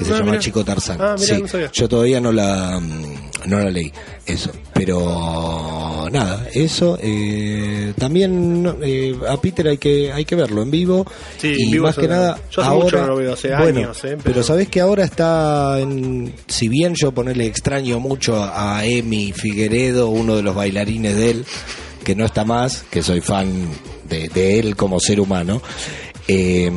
A: que se
B: Ah,
A: llama
B: mirá.
A: Chico Tarzán.
B: Ah, mirá,
A: Sí,
B: no sabía.
A: yo todavía no la, mm, no la leí, eso. Pero nada, eso. eh, también eh, a Peter hay que, hay que verlo en vivo.
B: Sí,
A: y
B: en vivo
A: más que nada,
B: Yo hace
A: ahora,
B: mucho no lo veo, hace
A: bueno,
B: años, eh,
A: pero...
B: pero-
A: sabes que ahora está en, si bien yo ponerle extraño mucho a Emi Figueredo, uno de los bailarines de él, que no está más, que soy fan de, de él como ser humano, eh,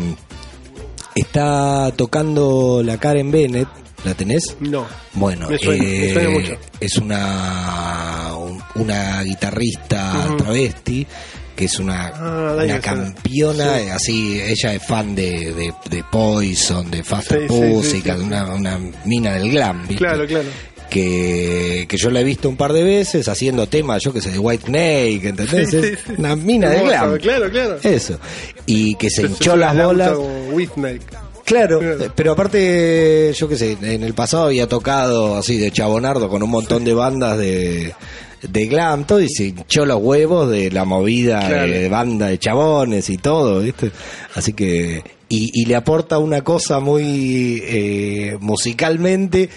A: está tocando la Karen Bennett, ¿la tenés?
B: No.
A: Bueno,
B: Me suena, me
A: eh,
B: suena mucho.
A: es una un- una guitarrista
B: Ujú.
A: travesti que es una,
B: Ah,
A: una campeona,
B: Sí.
A: así, ella es fan de, de, de Poison, de Faster
B: Sí, sí, sí.
A: Una, una mina del glam, ¿viste?
B: Claro, claro.
A: Que, que yo la he visto un par de veces haciendo temas, yo que sé, de White Snake, ¿entendés?
B: Sí,
A: Es
B: sí, sí.
A: Una mina
B: Hermoso,
A: glam.
B: Claro, claro.
A: Eso. Y que se
B: Se-
A: hinchó
B: se
A: las
B: la
A: bolas. Claro, pero aparte, yo qué sé, en el pasado había tocado así de chabonardo con un montón de bandas de, de glam, todo, y se hinchó los huevos de la movida
B: Claro.
A: de, de banda de chabones y todo, ¿viste? Así que, y, y le aporta una cosa muy eh, musicalmente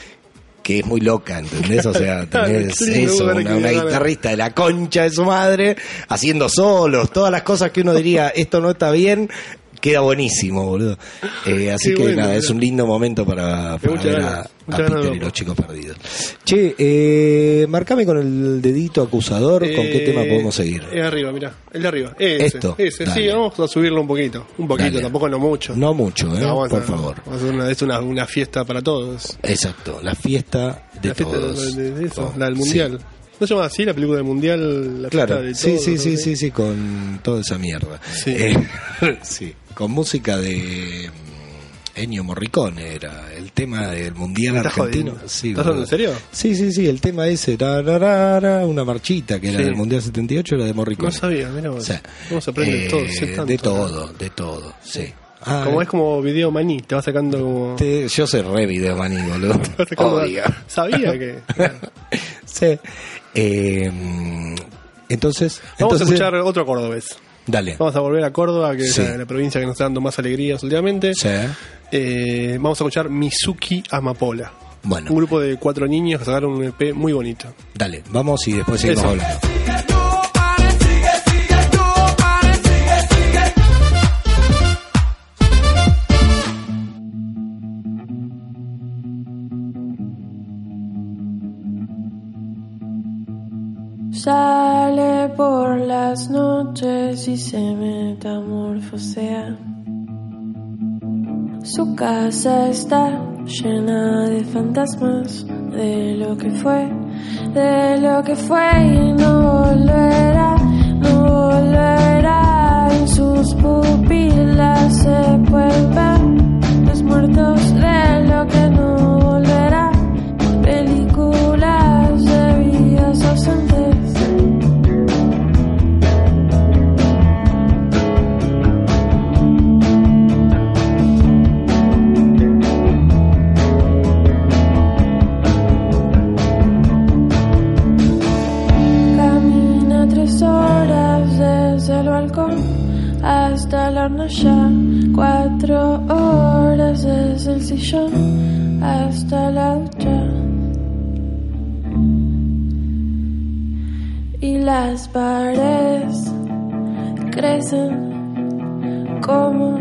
A: que es muy loca, ¿entendés? O sea, [laughs] tenés eso, una, una guitarrista de la concha de su madre haciendo solos, todas las cosas que uno diría, esto no está bien, queda buenísimo, boludo. Eh, así
B: Qué
A: que
B: bueno,
A: nada,
B: boludo.
A: es un lindo momento para, para ver
B: ganas,
A: a, a
B: ganas
A: y los chicos perdidos. Che, eh, marcame con el dedito acusador, ¿con qué
B: Eh,
A: tema podemos seguir?
B: Es arriba, mirá. El de arriba. Ese,
A: Esto,
B: Ese, sí, vamos a subirlo un poquito. Un poquito,
A: Dale.
B: tampoco no mucho.
A: No mucho, ¿eh?
B: No, vamos
A: por
B: a-
A: favor.
B: vamos a hacer una, es una, una fiesta para todos.
A: Exacto, la fiesta de
B: la fiesta
A: todos.
B: de, de eso,
A: Oh,
B: la del
A: sí.
B: ¿No se llama así la película del mundial? La
A: Claro,
B: de
A: sí, sí,
B: ¿no?
A: sí, sí, sí, con toda esa mierda.
B: Sí.
A: Eh, [laughs] sí, con música de mm, Ennio Morricone era el tema del Mundial
B: ¿Estás
A: Argentino.
B: jodiendo?
A: Sí,
B: ¿Estás
A: boludo.
B: hablando en serio?
A: Sí, sí, sí, el tema ese, ra, ra, ra, ra, una marchita que era
B: Sí.
A: del Mundial 78 era de Morricone.
B: No sabía, mira.
A: O sea,
B: ¿Cómo se aprende
A: eh,
B: todo? Sé tanto,
A: de todo, de todo, sí. Ah,
B: Como es como video maní, te va sacando como.
A: te- yo soy re boludo. [laughs]
B: te va sacando-
A: Obvio.
B: Sabía que. [laughs]
A: sí. Eh, entonces,
B: Vamos
A: entonces,
B: a escuchar otro cordobés.
A: Dale.
B: Vamos a volver a Córdoba, que
A: Sí.
B: es la, la provincia que nos está dando más alegrías últimamente.
A: Sí.
B: Eh, vamos a escuchar Mizuki Amapola.
A: Bueno.
B: Un grupo de cuatro niños que sacaron un EP muy bonito.
A: Dale, vamos y después seguimos
B: Eso.
A: hablando.
G: Sale por las noches y se metamorfosea. Su casa está llena de fantasmas, de lo que fue, de lo que fue y no volverá, no volverá. En sus pupilas se ver los muertos de lo que no Hornalla Cuatro horas desde el sillón hasta la ducha. Y las paredes crecen como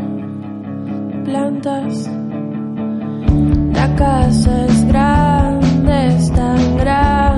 G: plantas. La casa es grande, es tan grande.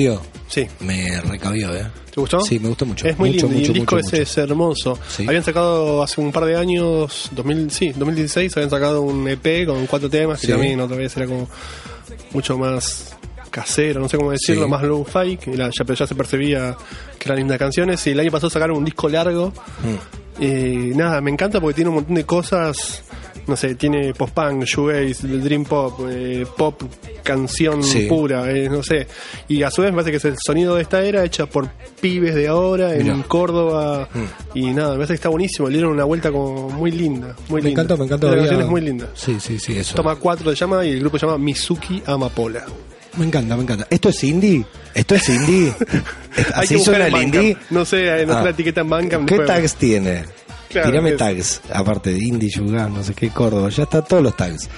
A: Eh,
B: Sí.
A: me recabió, ¿eh?
B: ¿Te gustó?
A: Sí, me gustó mucho.
B: Es muy
A: mucho,
B: lindo. y el disco
A: mucho,
B: ese es hermoso.
A: Sí.
B: Habían sacado hace un par de años, 2000, sí, 2016, habían sacado un EP con cuatro temas que
A: Sí.
B: también otra vez era como mucho más casero, no sé cómo decirlo,
A: Sí.
B: más low fi, que era- ya, pero ya se percibía que eran lindas canciones. Y el año pasado sacaron un disco largo.
A: Mm.
B: Y nada, me encanta porque tiene un montón de cosas. No sé, tiene post-punk, shoegaze, dream pop, eh, pop, canción
A: Sí.
B: pura, eh, no sé. Y a su vez me parece que es el sonido de esta era hecha por pibes de ahora en
A: Mirá.
B: Córdoba.
A: Mm.
B: Y nada, me parece que está buenísimo. Le dieron una vuelta como muy linda. Muy
A: Me
B: linda.
A: encantó, me encantó.
B: La
A: había-
B: canción es muy linda.
A: Sí, sí, sí, eso.
B: Toma 4 se llama y el grupo se llama Mizuki Amapola.
A: Me encanta, me encanta. ¿Esto es indie? ¿Esto es indie? [laughs] ¿Así suena
B: en
A: el indie?
B: No sé, no sé
A: Ah.
B: la etiqueta en Bandcamp.
A: ¿Qué
B: después-
A: tags tiene?
B: Claro,
A: Tirame
B: es-
A: tags, aparte de indie, yugar, no sé qué, Córdoba, ya está todos los tags.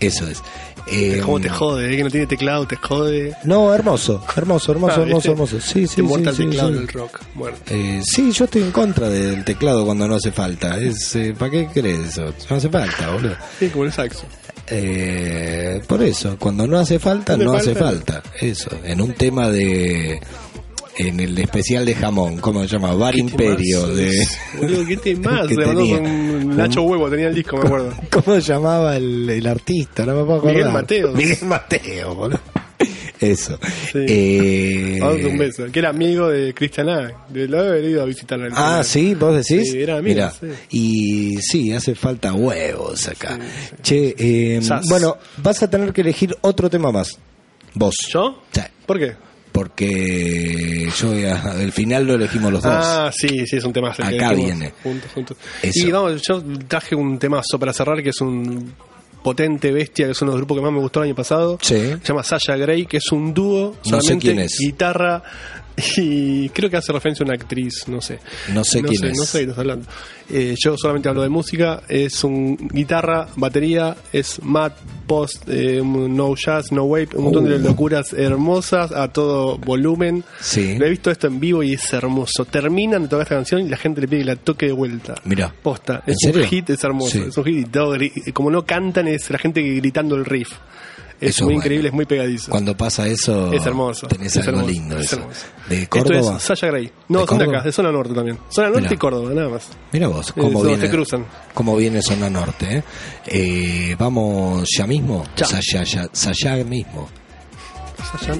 A: Eso es. Eh,
B: ¿Cómo te jode? eh, Que no tiene teclado, te jode.
A: No, hermoso, hermoso, hermoso,
B: Ah,
A: hermoso,
B: ¿viste?
A: hermoso. Sí, sí,
B: Te
A: sí,
B: el
A: sí,
B: teclado
A: sí.
B: del rock. Muerto.
A: Eh, sí, yo estoy en contra del teclado cuando no hace falta. Es, eh, ¿Para qué crees eso? No hace falta, boludo.
B: Sí, como el saxo.
A: Eh, por eso, cuando no hace falta,
B: ¿Hace
A: no hace
B: falta.
A: Eso, en un tema de. En el especial de jamón, ¿cómo se llama? Bar Imperio. De [laughs]
B: Boludo, ¿qué temas? [laughs]
A: que tenía.
B: con Nacho Huevo, tenía el disco, me acuerdo. [laughs]
A: ¿Cómo se llamaba el, el artista? No me puedo acordar.
B: Miguel Mateos.
A: Miguel Mateo, boludo. Eso.
B: Sí.
A: Eh,
B: Vamos un beso. Que era amigo de Cristian A. De lo haber ido a el
A: Ah, sí, vos decís.
B: Sí, era amigo, sí.
A: Y sí, hace falta huevos acá. Che, eh, bueno, vas a tener que elegir otro tema más. Vos.
B: ¿Yo? ¿Por qué?
A: Porque yo ya- el final lo elegimos los dos.
B: Ah, sí, sí, es un tema
A: Acá viene.
B: Juntos, juntos. Y vamos, yo traje un temazo para cerrar que es un potente bestia, que es uno de los grupos que más me gustó el año pasado.
A: Sí.
B: Se llama Sasha Grey, que es un dúo,
A: No sé quién es.
B: guitarra y creo que hace referencia a una actriz, no sé.
A: No sé quién es.
B: No sé de qué estás hablando. Eh, yo solamente hablo de música, es un guitarra, batería, es mat, post, eh, no jazz, no wave, un montón de
A: Uh.
B: locuras hermosas a todo volumen.
A: Sí.
B: Lo he visto esto en vivo y es hermoso. Terminan de tocar esta canción y la gente le pide que la toque de vuelta.
A: Mirá.
B: Posta.
A: ¿En
B: Es un
A: serio?
B: hit, es hermoso.
A: Sí.
B: Es un hit y todo. Como no cantan, es la gente gritando el riff. Es
A: Eso
B: muy
A: bueno.
B: increíble, es muy pegadizo.
A: Cuando pasa eso,
B: Es hermoso.
A: tenés
B: es
A: algo
B: hermoso,
A: lindo.
B: es
A: eso. ¿De
B: Esto
A: Córdoba?
B: es Sasha Grey. No,
A: ¿De
B: son de acá, de zona norte también. Zona norte
A: Mirá.
B: y Córdoba, nada más.
A: Mira vos,
B: Eh,
A: cómo
B: donde
A: viene,
B: te cruzan.
A: cómo viene zona norte. ¿eh? Eh, vamos ya mismo,
B: Ya.
A: Saya mismo.
B: Sasha,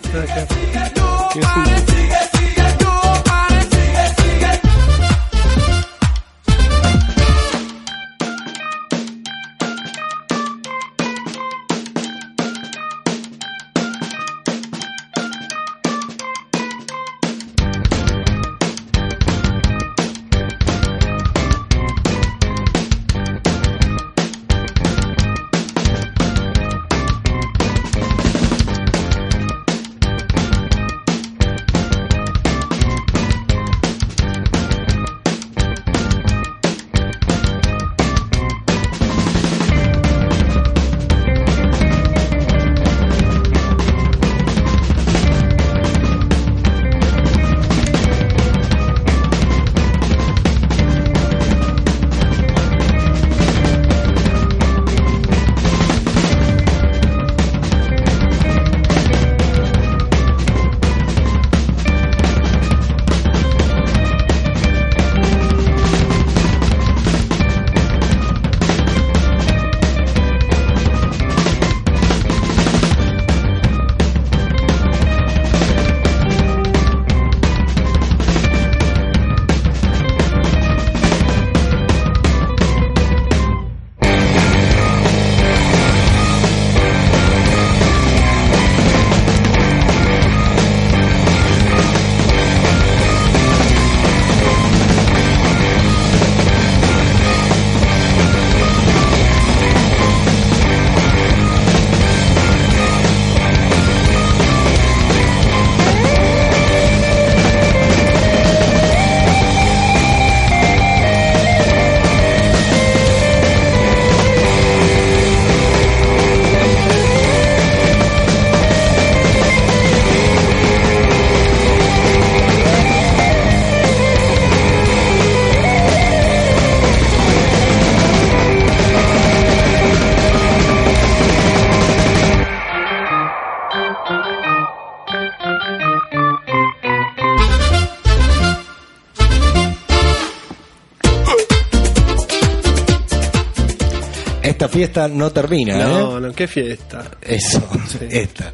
A: fiesta no termina,
B: No,
A: ¿eh?
B: no, qué fiesta.
A: Eso,
B: Sí.
A: esta.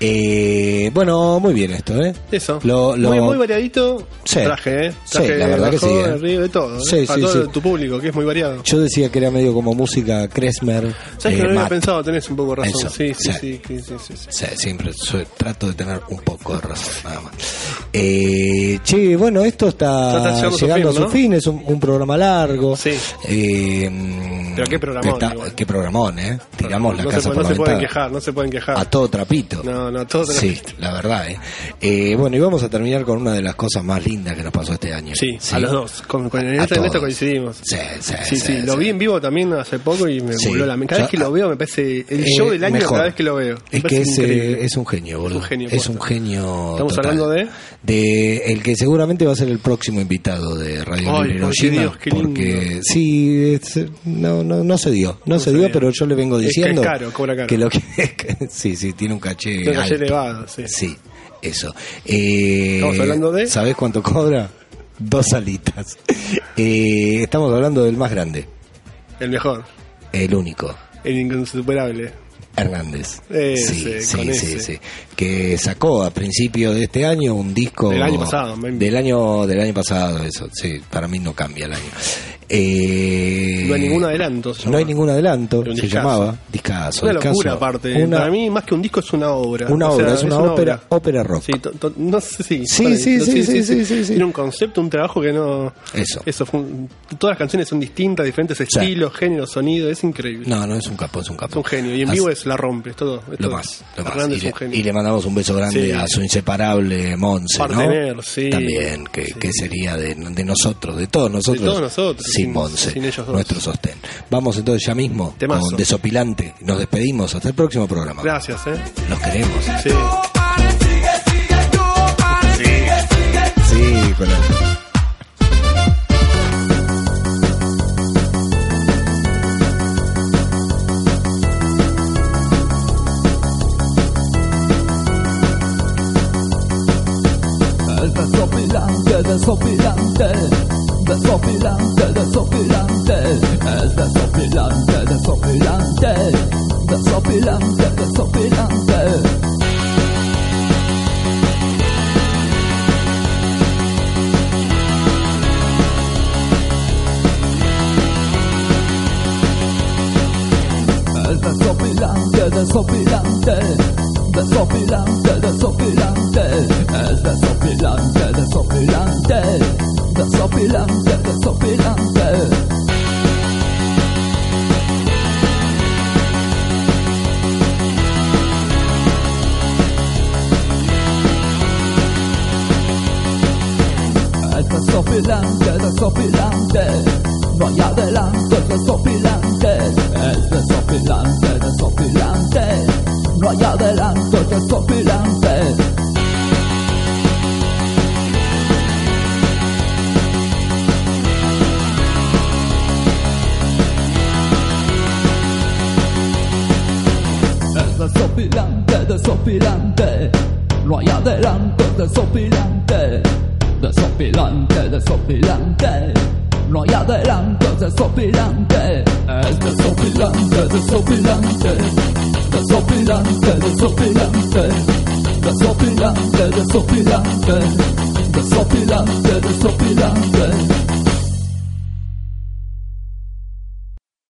A: Eh, bueno, muy bien esto, ¿eh?
B: Eso.
A: Lo- lo-
B: Muy, muy variadito.
A: Sí.
B: Traje, ¿eh?
A: Sí,
B: Traje
A: la verdad que
B: bajón,
A: sí, ¿eh?
B: arriba, de todo. ¿eh?
A: Sí,
B: Para
A: sí,
B: todo
A: sí.
B: tu público, que es muy variado.
A: Yo decía que era medio como música Kresmer.
B: ¿Sabes
A: eh,
B: que no lo había pensado? Tenés un poco de razón.
A: Eso,
B: sí, sí,
A: sí.
B: sí, sí, sí, sí, sí.
A: Siempre su- trato de tener un poco de razón, nada más. Eh, che, bueno, esto está,
B: está llegando a su
A: a
B: fin,
A: su
B: ¿no?
A: fin, es un, un programa largo.
B: Sí.
A: Eh,
B: Pero qué programón,
A: está- qué programón, ¿eh? Tiramos la
B: no
A: casa
B: se,
A: por
B: no
A: la
B: se pueden quejar, no se pueden quejar.
A: A todo trapito.
B: No, no, todo
A: Sí,
B: trapito.
A: La verdad, ¿eh? Eh, Bueno, y vamos a terminar con una de las cosas más lindas que nos pasó este año.
B: Sí, a los dos. Con, con
A: A
B: esto, coincidimos.
A: Sí, sí,
B: Sí, sí, lo vi en vivo también hace poco y me voló la mente. Cada
A: Yo-
B: vez que lo veo me parece el
A: Eh,
B: show del año
A: mejor.
B: cada vez que lo veo. Me
A: Es que es, eh, es un genio, boludo.
B: un genio,
A: Es un genio.
B: Estamos
A: total.
B: hablando de-
A: de el que seguramente va a ser el próximo invitado de Radio
B: Ay,
A: Hiroshima,
B: Dios, qué lindo.
A: porque sí, es- no, no, no se dio, no,
B: No
A: se
B: se
A: dio,
B: dio.
A: pero yo le vengo
B: Es que es
A: diciendo
B: caro, cobra caro.
A: que lo que [laughs] sí, sí, tiene un caché,
B: un caché elevado, sí.
A: Sí, eso. Eh,
B: Estamos hablando de-
A: ¿Sabés cuánto cobra? Dos alitas. Eh, estamos hablando del más grande,
B: El mejor,
A: el único.
B: el insuperable.
A: Hernández.
B: Ese,
A: sí,
B: con
A: sí,
B: ese.
A: sí, sí. Que sacó a principios de este año un disco.
B: Del año pasado,
A: Del año, del año pasado, eso. Sí, para mí no cambia el año. Eh,
B: No hay ningún adelanto.
A: No hay ningún adelanto. Se
B: discazo.
A: llamaba Discazo.
B: Una
A: discazo.
B: locura aparte.
A: Una,
B: Para mí, más que un disco, es una obra.
A: una
B: O sea,
A: obra, es una, ópera, ópera rock.
B: Sí, to- to- no sé.
A: Sí, sí, sí, sí, sí, sí, sí.
B: Tiene un concepto, un trabajo que no.
A: Eso.
B: Eso fue un- todas las canciones son distintas, diferentes estilos, géneros, sonidos, es increíble.
A: No, no es un capo, es un capo.
B: Es un genio. Y en
A: Así-
B: vivo es la rompe, es todo. es
A: Lo
B: todo.
A: más, lo más. Y
B: es
A: le, y le mandamos un beso grande a su inseparable Monse, ¿no?
B: sí.
A: También, que, sería de, de nosotros, de todos nosotros.
B: todos nosotros,
A: sin, Monse, nuestro sostén. Vamos entonces ya mismo
B: Temazo.
A: con Desopilante. Nos despedimos. Hasta el próximo programa.
B: Gracias, ¿eh?
A: Los queremos.
B: Sí.
A: Sí, con la...
H: desopilante, desopilante desopilante, desopilante, es desopilante, desopilante, desopilante, desopilante. Es desopilante, desopilante, desopilante.